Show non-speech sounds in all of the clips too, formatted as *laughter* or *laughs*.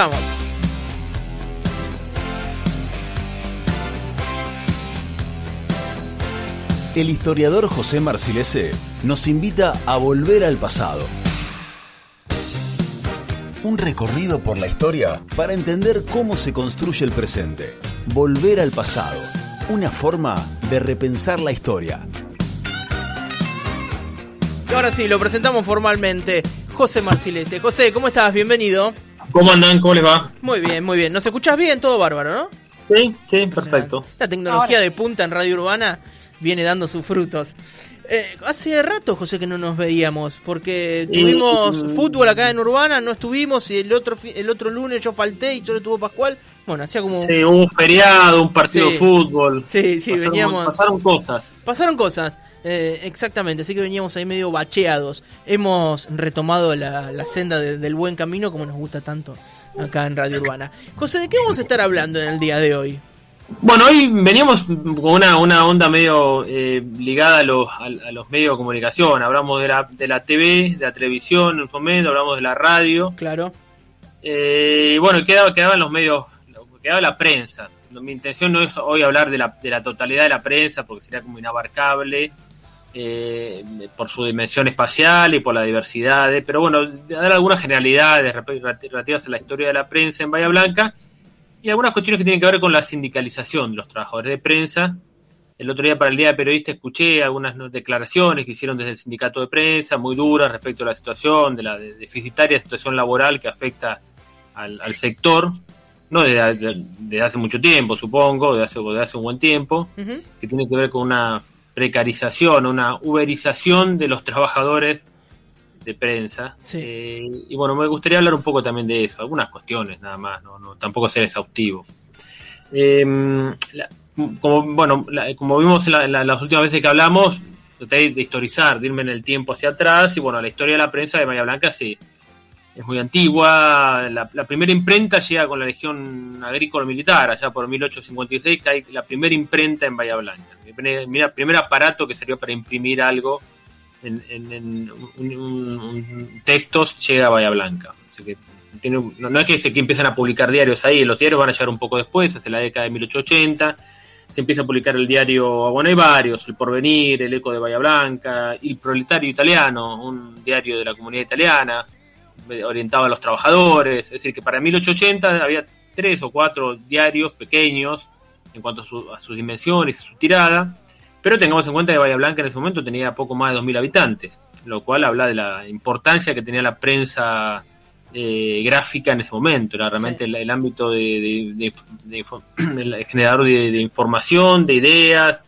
Vamos. El historiador José Marcilese nos invita a volver al pasado. Un recorrido por la historia para entender cómo se construye el presente. Volver al pasado. Una forma de repensar la historia. Y ahora sí, lo presentamos formalmente. José Marcilese. José, ¿cómo estás? Bienvenido. ¿Cómo andan? ¿Cómo les va? Muy bien, muy bien. ¿Nos escuchás bien? Todo bárbaro, ¿no? Sí, sí, perfecto. La tecnología de punta en Radio Urbana viene dando sus frutos. Eh, hace rato, José, que no nos veíamos, porque tuvimos mm. fútbol acá en Urbana, no estuvimos, y el otro el otro lunes yo falté y solo estuvo Pascual. Bueno, hacía como... Sí, un feriado, un partido Sí. de fútbol. Sí, sí, Pasaron- veníamos... Pasaron cosas. Pasaron cosas, eh, exactamente, así que veníamos ahí medio bacheados. Hemos retomado la, la senda de- del buen camino como nos gusta tanto acá en Radio Urbana. José, ¿de qué vamos a estar hablando en el día de hoy? Bueno, hoy veníamos con una, una onda medio eh, ligada a los, a, a los medios de comunicación. Hablamos de la, de la TV, de la televisión en su momento, hablamos de la radio. Claro. Eh, y bueno, quedaba, quedaban los medios, quedaba la prensa. Mi intención no es hoy hablar de la, de la totalidad de la prensa, porque sería como inabarcable eh, por su dimensión espacial y por la diversidad. eh, pero bueno, dar algunas generalidades relativas a la historia de la prensa en Bahía Blanca y algunas cuestiones que tienen que ver con la sindicalización de los trabajadores de prensa. El otro día para el Día de Periodista escuché algunas declaraciones que hicieron desde el sindicato de prensa muy duras respecto a la situación, de la de- deficitaria situación laboral que afecta al, al sector, no desde, de- hace mucho tiempo, supongo, desde hace, desde hace un buen tiempo, que tiene que ver con una precarización, una uberización de los trabajadores de prensa. Sí. Eh, y bueno, me gustaría hablar un poco también de eso, algunas cuestiones nada más, no, no tampoco ser exhaustivo. Eh, la- como bueno, la- como vimos la- las últimas veces que hablamos, traté de historizar, de irme en el tiempo hacia atrás, y bueno, la historia de la prensa de Bahía Blanca sí, es muy antigua. La, primera imprenta llega con la Legión Agrícola Militar, allá por 1856, que hay la primera imprenta en Bahía Blanca. El primer, mira, primer aparato que sirvió para imprimir algo en, en- un- textos llega a Bahía Blanca. Así que tiene no, no es que, se, empiezan a publicar diarios ahí, los diarios van a llegar un poco después, hacia la década de 1880. Se empieza a publicar el diario, bueno, hay varios, El Porvenir, El Eco de Bahía Blanca, El Proletario Italiano, un diario de la comunidad italiana, eh, orientado a los trabajadores. Es decir, que para 1880 había tres o cuatro diarios pequeños en cuanto a, su- a sus dimensiones, su tirada. Pero tengamos en cuenta que Bahía Blanca en ese momento tenía poco más de 2.000 habitantes, lo cual habla de la importancia que tenía la prensa eh, gráfica en ese momento. Era realmente Sí. el, el ámbito de, de- de- *clears throat* generador de, información, de ideas,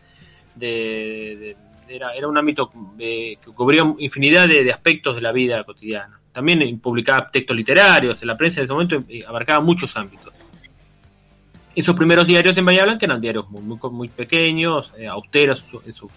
de, era, era un ámbito eh, que cubría infinidad de, aspectos de la vida cotidiana. También publicaba textos literarios, la prensa en ese momento eh, abarcaba muchos ámbitos. Esos primeros diarios en Bahía Blanca eran diarios muy, muy, muy pequeños, eh, austeros en su, en su-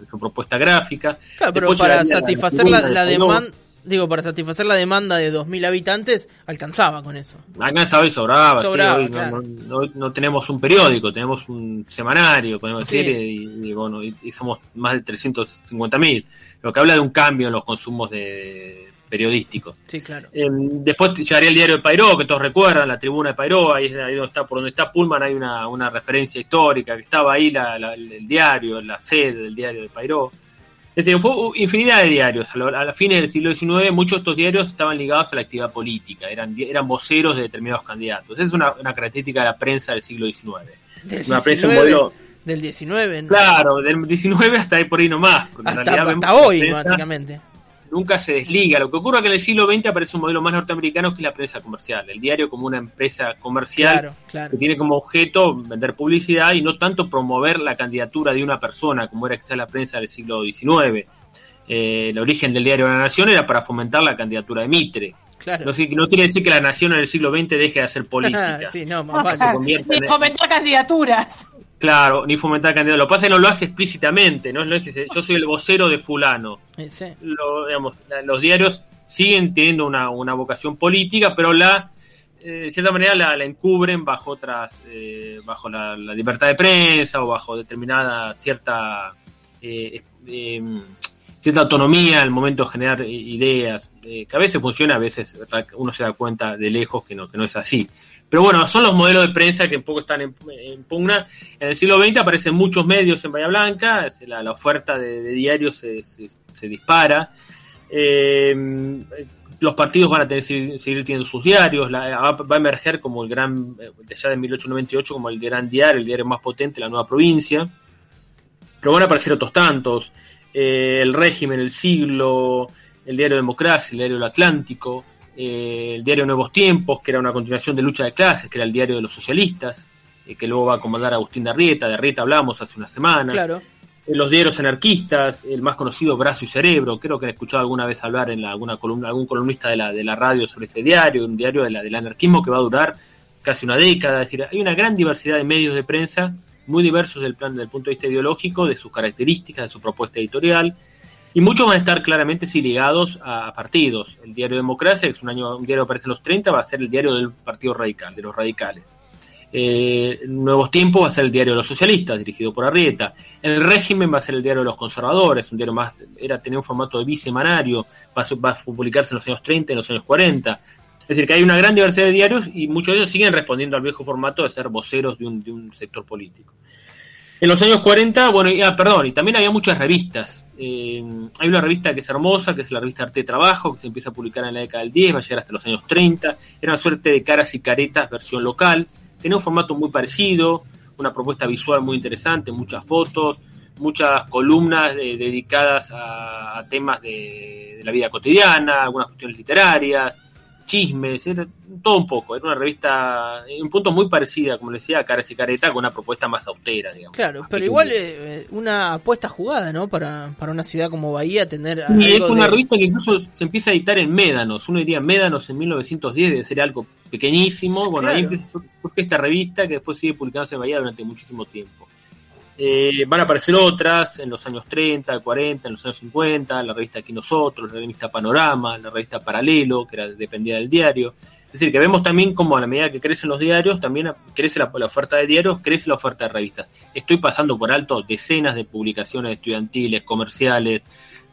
en su propuesta gráfica. Claro, pero Después para satisfacer la demanda, digo, para satisfacer la demanda de 2.000 habitantes, alcanzaba con eso. Alcanzaba y sobraba. sí, Sobraba, hoy no- claro. no, no- no tenemos un periódico, tenemos un semanario, podemos Sí. decir, y, y bueno, y, y somos más de 350.000 Lo que habla de un cambio en los consumos de periodísticos. Sí, claro. Eh, después llegaría el diario de Pairó, que todos recuerdan, la tribuna de Pairó, ahí, donde está, por donde está Pullman hay una, una referencia histórica, que estaba ahí la- la- el diario, la sede del diario de Pairó. Es decir, fue infinidad de diarios. A, lo- a la fines del siglo XIX, muchos de estos diarios estaban ligados a la actividad política, eran, eran voceros de determinados candidatos. Esa es una, una característica de la prensa del siglo XIX. Del Una prensa, un 19, modelo, del 19 ¿no? claro, del 19 hasta ahí por ahí nomás. hasta, realidad hasta hoy, la prensa- básicamente. Nunca se desliga. Lo que ocurre es que en el siglo XX aparece un modelo más norteamericano que es la prensa comercial. El diario como una empresa comercial Claro, claro. que tiene como objeto vender publicidad y no tanto promover la candidatura de una persona, como era quizás la prensa del siglo XIX. Eh, el origen del diario de la Nación era para fomentar la candidatura de Mitre. claro. No, no quiere decir que la Nación en el siglo XX deje de hacer *laughs* política. sí, no, más vale. Ni fomentar candidaturas. Claro, ni fomentar candidatura. Lo que pasa es que no lo hace explícitamente, ¿no? No es que yo soy el vocero de fulano. Eh, sí. lo- digamos, los diarios siguen teniendo una, una vocación política, pero la eh, de cierta manera la, la encubren bajo otras, eh, bajo la, la libertad de prensa o bajo determinada cierta eh, eh, cierta autonomía al momento de generar ideas. que a veces funciona, a veces uno se da cuenta de lejos que no, que no es así. Pero bueno, son los modelos de prensa que un poco están en, pugna. En el siglo XX aparecen muchos medios en Bahía Blanca, la, oferta de, diarios se, se, dispara. Eh, los partidos van a tener seguir, teniendo sus diarios, va, a emerger como el gran, ya de 1898, como el gran diario, el diario más potente, la nueva provincia. Pero van a aparecer otros tantos, eh, el régimen, el siglo, el diario Democracia, el diario El Atlántico, eh, el diario Nuevos Tiempos, que era una continuación de Lucha de Clases, que era el diario de los socialistas, eh, que luego va a comandar Agustín de Arrieta, de Arrieta hablamos hace una semana. Claro. Eh, los diarios anarquistas, el más conocido Brazo y Cerebro, creo que he escuchado alguna vez hablar en alguna columna, algún columnista de la, de la radio sobre este diario, un diario de la, del anarquismo que va a durar casi una década. Es decir, hay una gran diversidad de medios de prensa, muy diversos del, plan, del punto de vista ideológico, de sus características, de su propuesta editorial, y muchos van a estar claramente sí ligados a, partidos. El diario Democracia, que es un, año, un diario que aparece en los 30, va a ser el diario del Partido Radical, de los radicales. Eh, Nuevos Tiempos va a ser el diario de los socialistas, dirigido por Arrieta. El régimen va a ser el diario de los conservadores, un diario más, era tener un formato de bisemanario, va a, va a publicarse en los años 30 y en los años 40. Es decir, que hay una gran diversidad de diarios y muchos de ellos siguen respondiendo al viejo formato de ser voceros de un, de un sector político. En los años 40, bueno, ah, perdón, y también había muchas revistas. Eh, hay una revista que es hermosa, que es la revista Arte de Trabajo, que se empieza a publicar en la década del 10, va a llegar hasta los años 30. Era una suerte de caras y caretas, versión local. Tenía un formato muy parecido, una propuesta visual muy interesante, muchas fotos, muchas columnas eh, dedicadas a, temas de, de, la vida cotidiana, algunas cuestiones literarias, chismes, era todo un poco. Era una revista, en un punto muy parecida, como le decía, a Caras y Careta, con una propuesta más austera, digamos. Claro, pero igual eh, una apuesta jugada, ¿no? Para, para una ciudad como Bahía tener. Y es una revista que incluso se empieza a editar en Médanos. Uno diría Médanos en 1910, debe ser algo pequeñísimo. Bueno, ahí empezó esta revista que después sigue publicándose en Bahía durante muchísimo tiempo. Eh, van a aparecer otras en los años 30, 40, en los años 50, la revista Aquí Nosotros, la revista Panorama, la revista Paralelo, que era, dependía del diario. Es decir, que vemos también como a la medida que crecen los diarios, también crece la, oferta de diarios, crece la oferta de revistas. Estoy pasando por alto decenas de publicaciones estudiantiles, comerciales,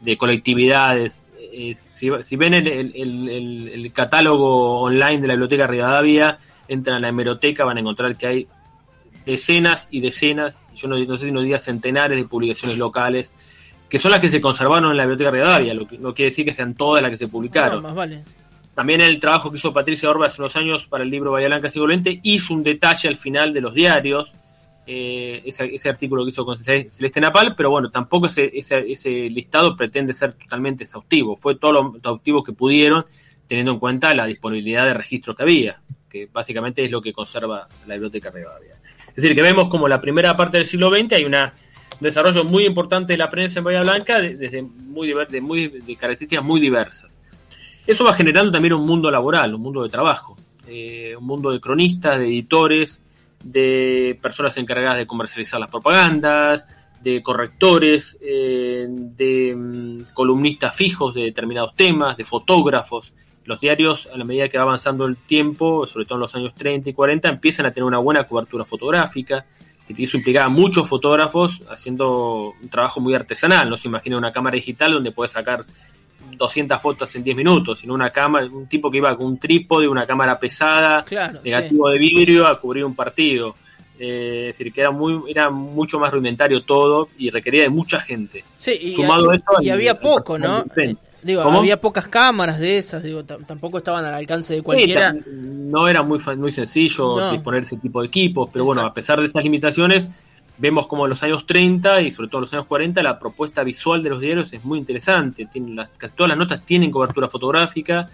de colectividades. Eh, si, ven el, catálogo online de la Biblioteca Rivadavia, entran a la hemeroteca, van a encontrar que hay decenas y decenas, yo no, sé si no diría centenares de publicaciones locales, que son las que se conservaron en la Biblioteca Rivadavia, lo que no quiere decir que sean todas las que se publicaron. También el trabajo que hizo Patricia Orba hace unos años para el libro Bahía Blanca Sigolente hizo un detalle al final de los diarios, eh, ese, artículo que hizo con Celeste Napal, pero bueno, tampoco ese, ese, listado pretende ser totalmente exhaustivo, fue todo lo exhaustivo que pudieron, teniendo en cuenta la disponibilidad de registro que había, que básicamente es lo que conserva la Biblioteca Rivadavia. Es decir, que vemos como la primera parte del siglo XX hay un desarrollo muy importante de la prensa en Bahía Blanca desde muy, de, muy, de características muy diversas. Eso va generando también un mundo laboral, un mundo de trabajo, eh, un mundo de cronistas, de editores, de personas encargadas de comercializar las propagandas, de correctores, eh, de mm, columnistas fijos de determinados temas, de fotógrafos los diarios, a la medida que va avanzando el tiempo, sobre todo en los años 30 y 40, empiezan a tener una buena cobertura fotográfica. Y eso implicaba muchos fotógrafos haciendo un trabajo muy artesanal. No se imagina una cámara digital donde puedes sacar 200 fotos en 10 minutos, sino una cámara, un tipo que iba con un trípode, una cámara pesada, negativo de vidrio a cubrir un partido. Eh, es decir, que era, muy, era mucho más rudimentario todo y requería de mucha gente. Sí, y, y había poco, ¿no? Digo, había pocas cámaras de esas, digo, tampoco estaban al alcance de cualquiera. no era muy, muy sencillo disponer ese tipo de equipos, pero bueno, a pesar de esas limitaciones, vemos como en los años 30 y sobre todo en los años 40 la propuesta visual de los diarios es muy interesante. Tienen las, casi todas las notas tienen cobertura fotográfica,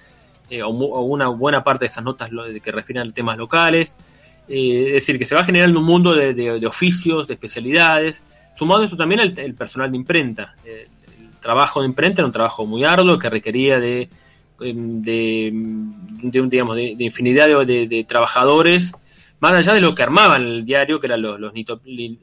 eh, o, una buena parte de esas notas que refieren a temas locales. Eh, es decir, que se va generando un mundo de, oficios, de especialidades. Sumado a eso también el, personal de imprenta. Eh, trabajo de imprenta era un trabajo muy arduo que requería de, em, de, de, digamos, de, infinidad de, trabajadores, más allá de lo que armaban el diario, que eran los, los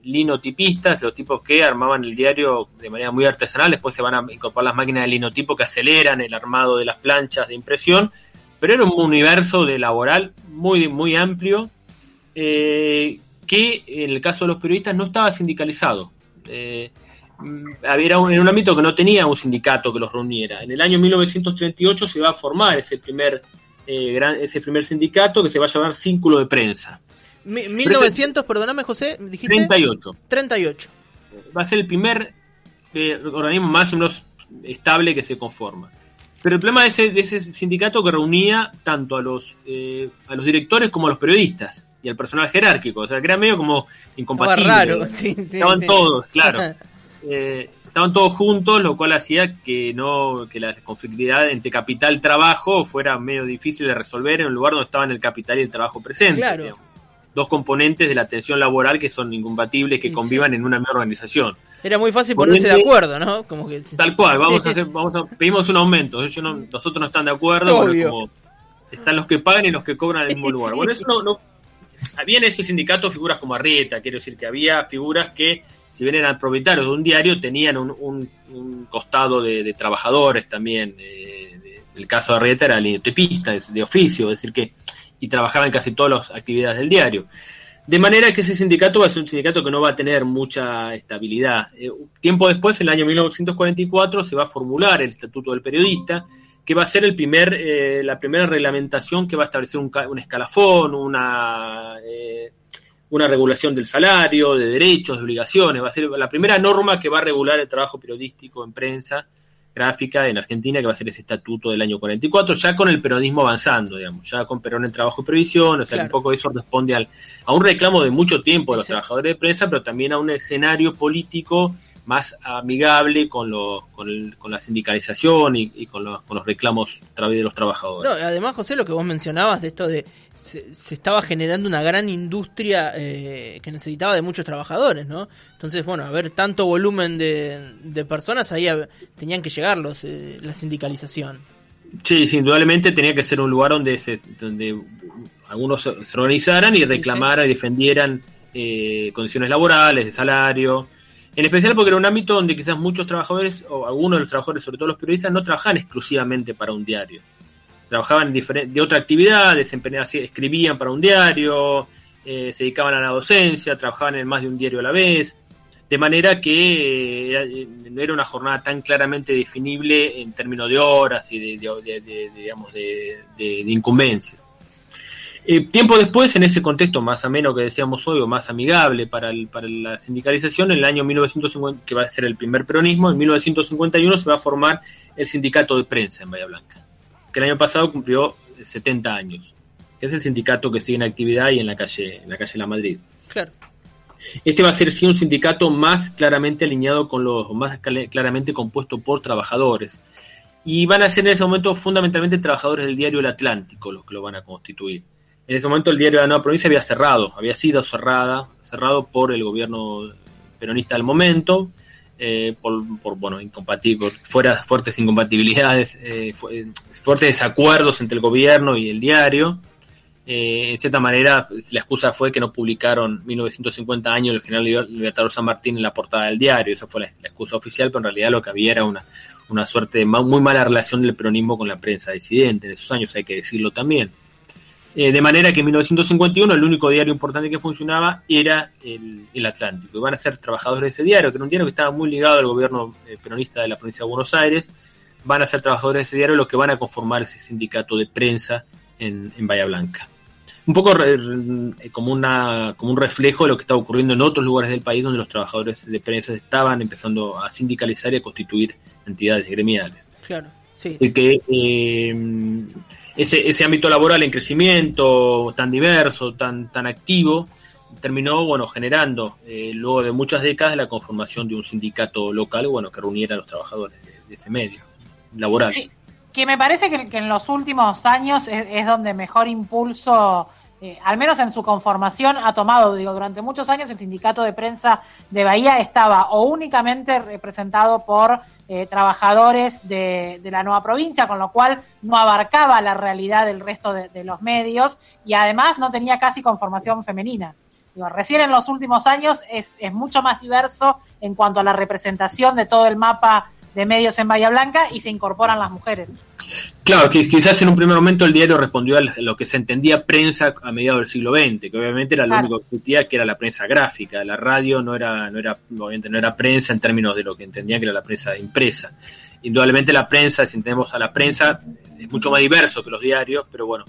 linotipistas, los tipos que armaban el diario de manera muy artesanal, después se van a incorporar las máquinas de linotipo que aceleran el armado de las planchas de impresión, pero era un universo de laboral muy, muy amplio, eh, que en el caso de los periodistas no estaba sindicalizado. Eh, mm, era un, en un ámbito que no tenía un sindicato que los reuniera. En el año 1938 se va a formar ese primer, eh, gran, ese primer sindicato que se va a llamar Círculo de Prensa. 1900, perdóname José, dijiste 38. 38. Va a ser el primer eh, organismo más o menos estable que se conforma. Pero el problema de ese, de ese sindicato que reunía tanto a los, eh, a los directores como a los periodistas y al personal jerárquico. O sea, que era medio como incompatible. raro, *laughs* sí, sí, Estaban sí. todos, *laughs* claro. Eh, estaban todos juntos, lo cual hacía que no que la conflictividad entre capital y trabajo fuera medio difícil de resolver en un lugar donde estaban el capital y el trabajo presentes. Claro. digamos. Dos componentes de la tensión laboral que son incompatibles, que Sí, convivan en una misma organización. Era muy fácil Por ponerse de acuerdo, ¿no? Como que *laughs* Tal cual, vamos a hacer, *laughs* vamos a, pedimos un aumento. Ellos no- nosotros no están de acuerdo, Obvio. como están los que pagan y los que cobran al mismo *laughs* Sí. lugar. Bueno, eso no, no- había en ese sindicato figuras como Arrieta, quiero decir que había figuras que, si bien eran propietarios de un diario, tenían un, costado de, trabajadores también. eh, el caso de Arrieta era linotipista, de, de oficio, es decir que, y trabajaba en casi todas las actividades del diario. De manera que ese sindicato va a ser un sindicato que no va a tener mucha estabilidad. Eh, tiempo después, en el año 1944, se va a formular el Estatuto del Periodista, que va a ser el primer, eh, la primera reglamentación que va a establecer un escalafón, una, eh, una regulación del salario, de derechos, de obligaciones. Va a ser la primera norma que va a regular el trabajo periodístico en prensa gráfica en Argentina, que va a ser ese estatuto del año 44, ya con el peronismo avanzando, digamos, ya con Perón en trabajo y previsión, o sea, Claro. que un poco eso responde al, a un reclamo de mucho tiempo de los Sí. trabajadores de prensa, pero también a un escenario político más amigable con, los, con, el- con la sindicalización y, y con, los, con los reclamos a través de los trabajadores. No, además, José, lo que vos mencionabas de esto de se, se estaba generando una gran industria eh, que necesitaba de muchos trabajadores, ¿no? Entonces, bueno, a ver tanto volumen de, de personas, ahí tenían que llegar los, eh, la sindicalización. Sí, sí, indudablemente tenía que ser un lugar donde se, donde algunos se se organizaran y reclamaran y defendieran eh, condiciones laborales, de salario, en especial porque era un ámbito donde quizás muchos trabajadores, o algunos de los trabajadores, sobre todo los periodistas, no trabajaban exclusivamente para un diario. Trabajaban de otra actividad, escribían para un diario, eh, se dedicaban a la docencia, trabajaban en más de un diario a la vez, de manera que eh, eh, no era una jornada tan claramente definible en términos de horas y de, de- de- de- digamos, de incumbencias. Eh, tiempo después, en ese contexto más ameno que decíamos hoy, o más amigable para, el- para la sindicalización, en el año 1950, que va a ser el primer peronismo, en 1951 se va a formar el sindicato de prensa en Bahía Blanca, que el año pasado cumplió 70 años. Es el sindicato que sigue en actividad y en la calle, en la calle La Madrid. Claro. Este va a ser sí un sindicato más claramente alineado con los, más cl- claramente compuesto por trabajadores. Y van a ser en ese momento fundamentalmente trabajadores del diario El Atlántico los que lo van a constituir. En ese momento el diario de la Nueva Provincia había cerrado, había sido cerrada, cerrado por el gobierno peronista del momento, eh, por, por, bueno, incompatible, fuera fuertes incompatibilidades, eh, fu- fuertes desacuerdos entre el gobierno y el diario. Eh, en cierta manera, la excusa fue que no publicaron 1950 años el general Liber- Libertador San Martín en la portada del diario. Esa fue la, excusa oficial, pero en realidad lo que había era una, una suerte de muy mala relación del peronismo con la prensa disidente en esos años, hay que decirlo también. Eh, de manera que en 1951 el único diario importante que funcionaba era el, el Atlántico. Y van a ser trabajadores de ese diario, que era un diario que estaba muy ligado al gobierno eh, peronista de la provincia de Buenos Aires. Van a ser trabajadores de ese diario los que van a conformar ese sindicato de prensa en, en Bahía Blanca un poco re- re- como una como un reflejo de lo que está ocurriendo en otros lugares del país donde los trabajadores de prensa estaban empezando a sindicalizar y a constituir entidades gremiales. Claro, sí. Y que eh, ese, ese ámbito laboral en crecimiento tan diverso, tan, tan activo, terminó bueno generando eh, luego de muchas décadas la conformación de un sindicato local bueno que reuniera a los trabajadores de, ese medio laboral. Que me parece que, en los últimos años es donde mejor impulso, eh, al menos en su conformación, ha tomado. Digo, durante muchos años el sindicato de prensa de Bahía estaba o únicamente representado por eh, trabajadores de, de la nueva provincia, con lo cual no abarcaba la realidad del resto de, los medios y además no tenía casi conformación femenina. Recién en los últimos años es, es mucho más diverso en cuanto a la representación de todo el mapa de medios en Bahía Blanca y se incorporan las mujeres. Claro, que quizás en un primer momento el diario respondió a lo que se entendía prensa a mediados del siglo XX, que obviamente era lo único que existía, que era la prensa gráfica. La radio no era, no era, obviamente no era prensa en términos de lo que entendían que era la prensa impresa. Indudablemente la prensa, si entendemos a la prensa, es mucho más diverso que los diarios, pero bueno,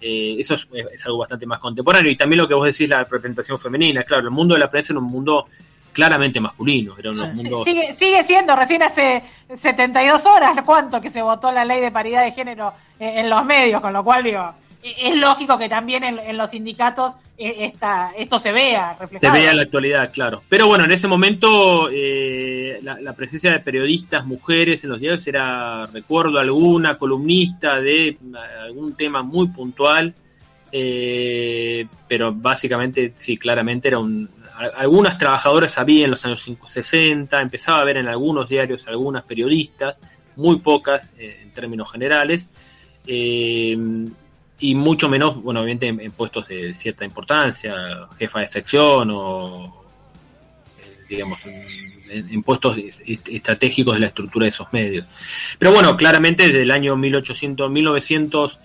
eh, eso es, es, algo bastante más contemporáneo. Y también lo que vos decís, la representación femenina. Claro, el mundo de la prensa era un mundo claramente masculino. Era sigue, sigue, siendo, recién hace 72 horas, ¿cuánto que se votó la ley de paridad de género en, los medios? Con lo cual, digo, e, es lógico que también en, los sindicatos e, esta, esto se vea reflejado. Se vea en la actualidad, claro. Pero bueno, en ese momento eh, la, presencia de periodistas mujeres en los diarios era, recuerdo, alguna columnista de algún tema muy puntual. Eh, pero básicamente, sí, claramente era un, algunas trabajadoras había en los años 60, empezaba a haber en algunos diarios algunas periodistas, muy pocas eh, en términos generales, eh, y mucho menos, bueno, obviamente en, puestos de cierta importancia, jefa de sección o, eh, digamos, en, puestos estratégicos de la estructura de esos medios. Pero bueno, claramente desde el año 1800, 1900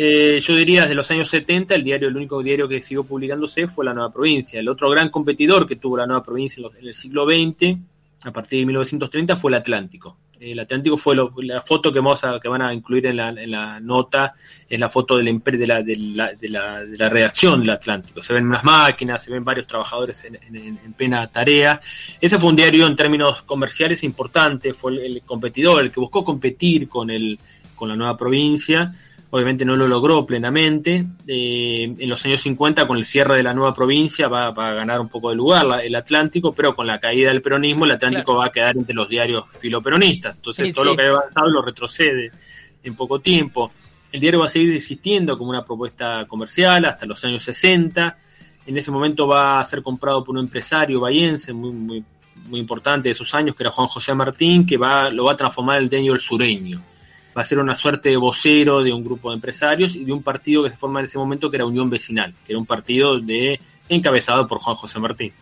eh, yo diría desde los años 70 el diario, el único diario que siguió publicándose fue La Nueva Provincia. El otro gran competidor que tuvo La Nueva Provincia en, el siglo XX, a partir de 1930, fue el Atlántico. El Atlántico fue la foto que, vamos a, que van a incluir en la, nota, es la foto de la, de, la, de, la, de, la, de la redacción del Atlántico. Se ven unas máquinas, se ven varios trabajadores en, en, plena tarea. Ese fue un diario en términos comerciales importante, fue el, el competidor, el que buscó competir con, el, con la nueva provincia obviamente no lo logró plenamente. Eh, en los años 50, con el cierre de la nueva provincia, va, a ganar un poco de lugar el Atlántico, pero con la caída del peronismo, el Atlántico va a quedar entre los diarios filoperonistas. Entonces, todo lo que ha avanzado lo retrocede en poco tiempo. El diario va a seguir existiendo como una propuesta comercial hasta los años 60. En ese momento va a ser comprado por un empresario bayense muy, muy, muy importante de sus años, que era Juan José Martín, que va, lo va a transformar en el diario El Sureño va a ser una suerte de vocero de un grupo de empresarios y de un partido que se forma en ese momento que era Unión Vecinal, que era un partido encabezado por Juan José Martín.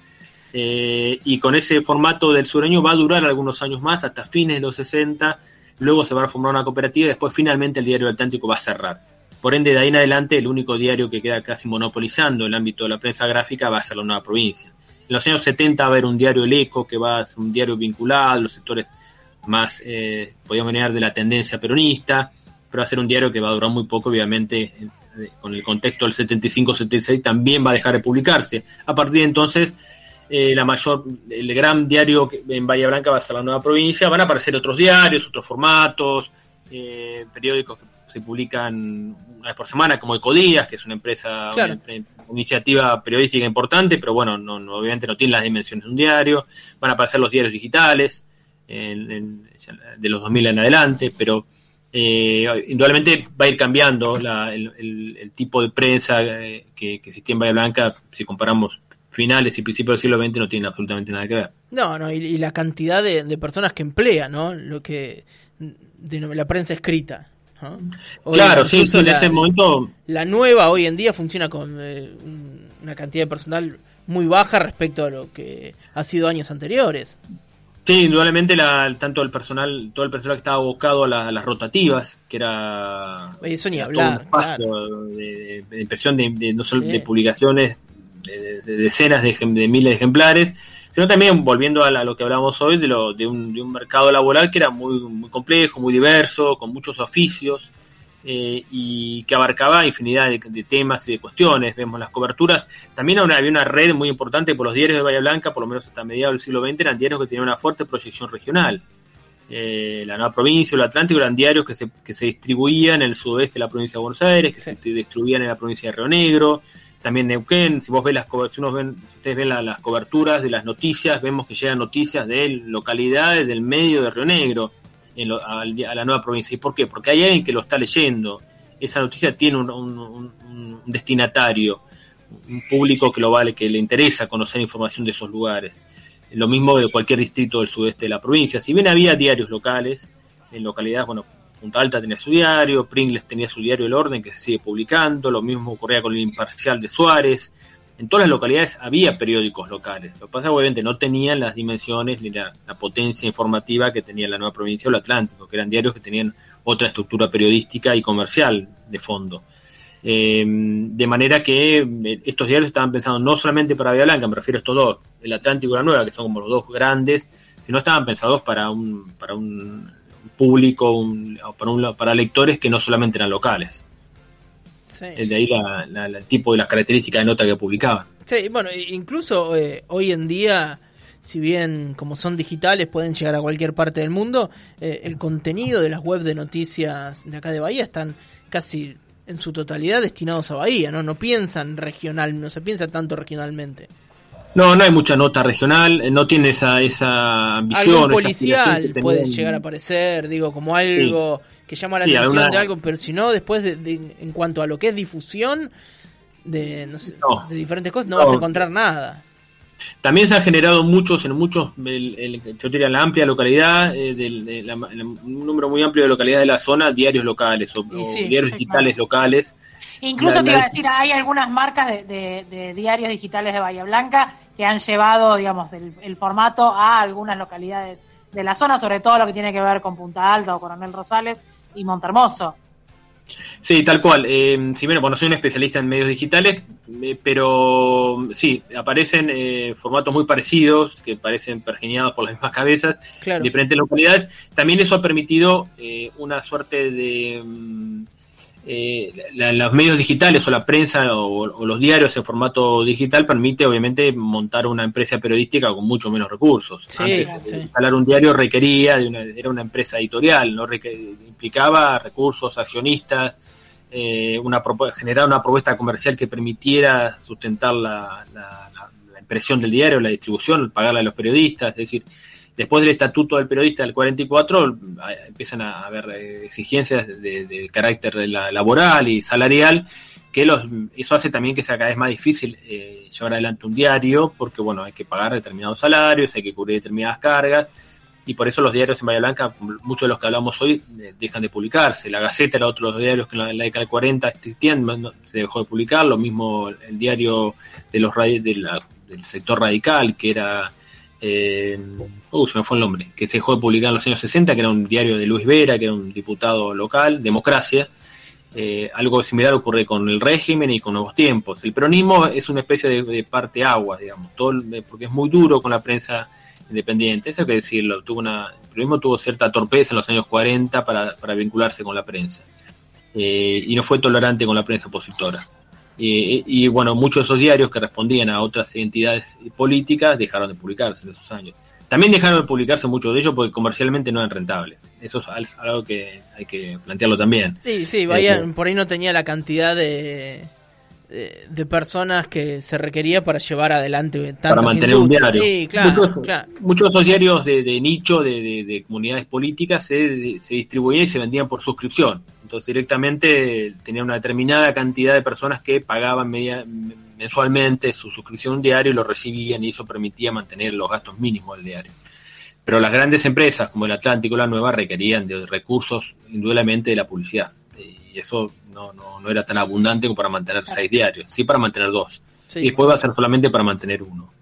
Eh, y con ese formato del sureño va a durar algunos años más, hasta fines de los 60, luego se va a formar una cooperativa y después finalmente el diario Atlántico va a cerrar. Por ende, de ahí en adelante, el único diario que queda casi monopolizando el ámbito de la prensa gráfica va a ser la nueva provincia. En los años 70 va a haber un diario El Eco, que va a ser un diario vinculado a los sectores más, eh, podríamos venir de la tendencia peronista, pero va a ser un diario que va a durar muy poco, obviamente, eh, con el contexto del 75-76 también va a dejar de publicarse. A partir de entonces, eh, la mayor, el gran diario en Bahía Blanca va a ser la nueva provincia, van a aparecer otros diarios, otros formatos, eh, periódicos que se publican una vez por semana, como Ecodías, que es una empresa, una, iniciativa periodística importante, pero bueno, no, obviamente no tiene las dimensiones de un diario, van a aparecer los diarios digitales, de los 2000 en adelante, pero eh, indudablemente va a ir cambiando el, tipo de prensa eh, que, existía en Bahía Blanca si comparamos finales y principios del siglo XX no tiene absolutamente nada que ver. No, no, y, la cantidad de, personas que emplea, ¿no? Lo que de la prensa escrita. claro, sí, en ese momento... La nueva hoy en día funciona con eh, una cantidad de personal muy baja respecto a lo que ha sido años anteriores. Sí, indudablemente la, tanto el personal, todo el personal que estaba abocado a, las rotativas, que era Eso ni hablar, un espacio de, impresión de, no solo de publicaciones de, decenas de, miles de ejemplares, sino también volviendo a, lo que hablamos hoy de, lo, de, un, de un mercado laboral que era muy, muy complejo, muy diverso, con muchos oficios, eh, y que abarcaba infinidad de, temas y de cuestiones. Vemos las coberturas. También había una red muy importante por los diarios de Bahía Blanca, por lo menos hasta mediados del siglo XX, eran diarios que tenían una fuerte proyección regional. Eh, la Nueva Provincia, el Atlántico, eran diarios que se, que se distribuían en el sudoeste de la provincia de Buenos Aires, que se distribuían en la provincia de Río Negro, también Neuquén. Si vos ves las si ven, si ustedes ven las coberturas de las noticias, vemos que llegan noticias de localidades del medio de Río Negro a, la nueva provincia. ¿Y por qué? Porque hay alguien que lo está leyendo. Esa noticia tiene un, destinatario, un público que lo vale, que le interesa conocer información de esos lugares. Lo mismo de cualquier distrito del sudeste de la provincia. Si bien había diarios locales, en localidades, bueno, Punta Alta tenía su diario, Pringles tenía su diario El Orden que se sigue publicando, lo mismo ocurría con el Imparcial de Suárez, en todas las localidades había periódicos locales. Lo que pasa obviamente no tenían las dimensiones ni la, potencia informativa que tenía la nueva provincia o el Atlántico, que eran diarios que tenían otra estructura periodística y comercial de fondo. Eh, de manera que eh, estos diarios estaban pensados no solamente para Vía Blanca, me refiero a estos dos, el Atlántico y la Nueva, que son como los dos grandes, sino estaban pensados para un, para un público, para, para lectores que no solamente eran locales. De ahí el tipo de las características de nota que publicaban. Sí, bueno, incluso eh, hoy en día, si bien como son digitales pueden llegar a cualquier parte del mundo, eh, el contenido de las web de noticias de acá de Bahía están casi en su totalidad destinados a Bahía, ¿no? No piensan regional, no se piensa tanto regionalmente. No, no hay mucha nota regional, eh, no tiene esa, esa ambición. Algo policial puede llegar a aparecer, digo, como algo que llama la atención de algo, pero si no, después de, en cuanto a lo que es difusión de, de diferentes cosas, no, vas a encontrar nada. También se han generado muchos, en muchos, el, yo diría la amplia localidad, eh, del, un número muy amplio de localidades de la zona, diarios locales o, diarios digitales locales. Incluso te iba a decir, hay algunas marcas de, diarios digitales de Bahía Blanca que han llevado, digamos, el, formato a algunas localidades de la zona, sobre todo lo que tiene que ver con Punta Alta o Coronel Rosales y Montermoso. Sí, tal cual. Eh, si bien, bueno, soy un especialista en medios digitales, eh, pero sí, aparecen eh, formatos muy parecidos, que parecen pergeniados por las *laughs* mismas cabezas, en diferentes localidades. También eso ha permitido eh, una suerte de... Mm, eh, los medios digitales o la prensa o, los diarios en formato digital permite obviamente montar una empresa periodística con mucho menos recursos. Antes, instalar un diario requería, de una, era una empresa editorial, no implicaba recursos, accionistas, eh, una generar una propuesta comercial que permitiera sustentar la, la, la, impresión del diario, la distribución, pagarle a los periodistas, es decir, Después del estatuto del periodista del 44 empiezan a haber eh, exigencias de, carácter laboral y salarial que los, eso hace también que sea cada vez más difícil eh, llevar adelante un diario porque bueno hay que pagar determinados salarios, hay que cubrir determinadas cargas y por eso los diarios en Bahía Blanca, muchos de los que hablamos hoy, eh, dejan de publicarse. La Gaceta era otro de los diarios que en la, década del 40 existían, se dejó de publicar, lo mismo el diario de los del sector radical, que era eh, uh, se me fue el nombre, que se dejó de publicar en los años 60, que era un diario de Luis Vera, que era un diputado local, Democracia. Eh, algo similar ocurre con el régimen y con nuevos tiempos. El peronismo es una especie de, parte agua, digamos, todo, porque es muy duro con la prensa independiente, eso hay que decirlo. Tuvo una, el peronismo tuvo cierta torpeza en los años 40 para, para vincularse con la prensa eh, y no fue tolerante con la prensa opositora. Y, bueno, muchos de esos diarios que respondían a otras entidades políticas dejaron de publicarse en esos años. También dejaron de publicarse muchos de ellos porque comercialmente no eran rentables. Eso es algo que hay que plantearlo también. Sí, sí, vaya, eh, por ahí no tenía la cantidad de, de, personas que se requería para llevar adelante para mantener un diario. Sí, claro, muchos, muchos, de esos diarios de, nicho de, comunidades políticas se, se, distribuían y se vendían por suscripción. Entonces directamente tenía una determinada cantidad de personas que pagaban media, mensualmente su suscripción diario y lo recibían y eso permitía mantener los gastos mínimos del diario. Pero las grandes empresas como el Atlántico la Nueva requerían de recursos indudablemente de la publicidad y eso no, no, no, era tan abundante como para mantener seis diarios, sí para mantener dos. Y después va a ser solamente para mantener uno,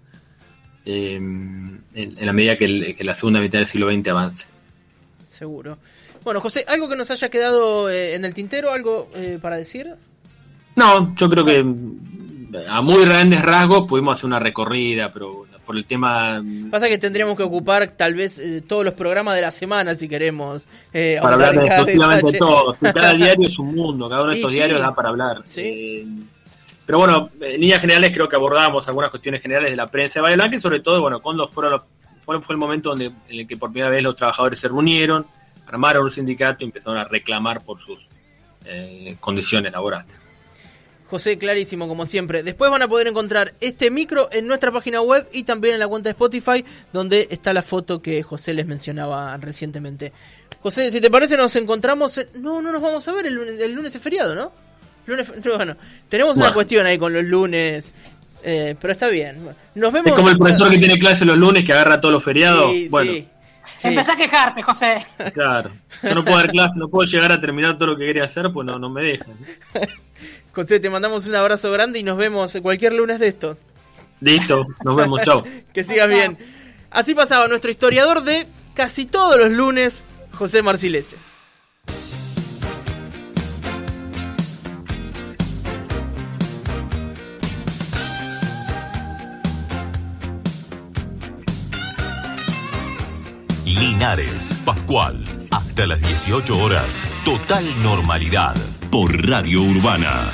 eh, en, la medida que, la segunda mitad del siglo XX avance. Seguro. Bueno, José, ¿algo que nos haya quedado eh, en el tintero? ¿Algo eh, para decir? No, yo creo que a muy grandes rasgos pudimos hacer una recorrida, pero por el tema... Pasa que tendríamos que ocupar tal vez eh, todos los programas de la semana si queremos. Eh, para hablar de todo. Cada *laughs* diario es un mundo, cada uno de estos diarios da para hablar. Eh, pero bueno, en líneas generales creo que abordamos algunas cuestiones generales de la prensa de Valle Blanca y sobre todo, bueno, cuando fueron fue el momento donde, en el que por primera vez los trabajadores se reunieron, armaron un sindicato y empezaron a reclamar por sus condiciones laborales. José, clarísimo, como siempre. Después van a poder encontrar este micro en nuestra página web y también en la cuenta de Spotify, donde está la foto que José les mencionaba recientemente. José, si te parece, nos encontramos. No, no nos vamos a ver. El, lunes es feriado, ¿no? Lunes, *laughs* bueno, tenemos una cuestión ahí con los lunes. Eh, pero está bien. Nos vemos. Es como el profesor que tiene clase los lunes que agarra todos los feriados. bueno. Sí. Empezá a quejarte, José. Claro. Yo no puedo dar clase, no puedo llegar a terminar todo lo que quería hacer, pues no, no me dejan. *laughs* José, te mandamos un abrazo grande y nos vemos cualquier lunes de estos. Listo, nos vemos, chao. *laughs* que sigas bien. Así pasaba nuestro historiador de casi todos los lunes, José Marcilese. Linares, Pascual. Hasta las 18 horas. Total normalidad. Por Radio Urbana.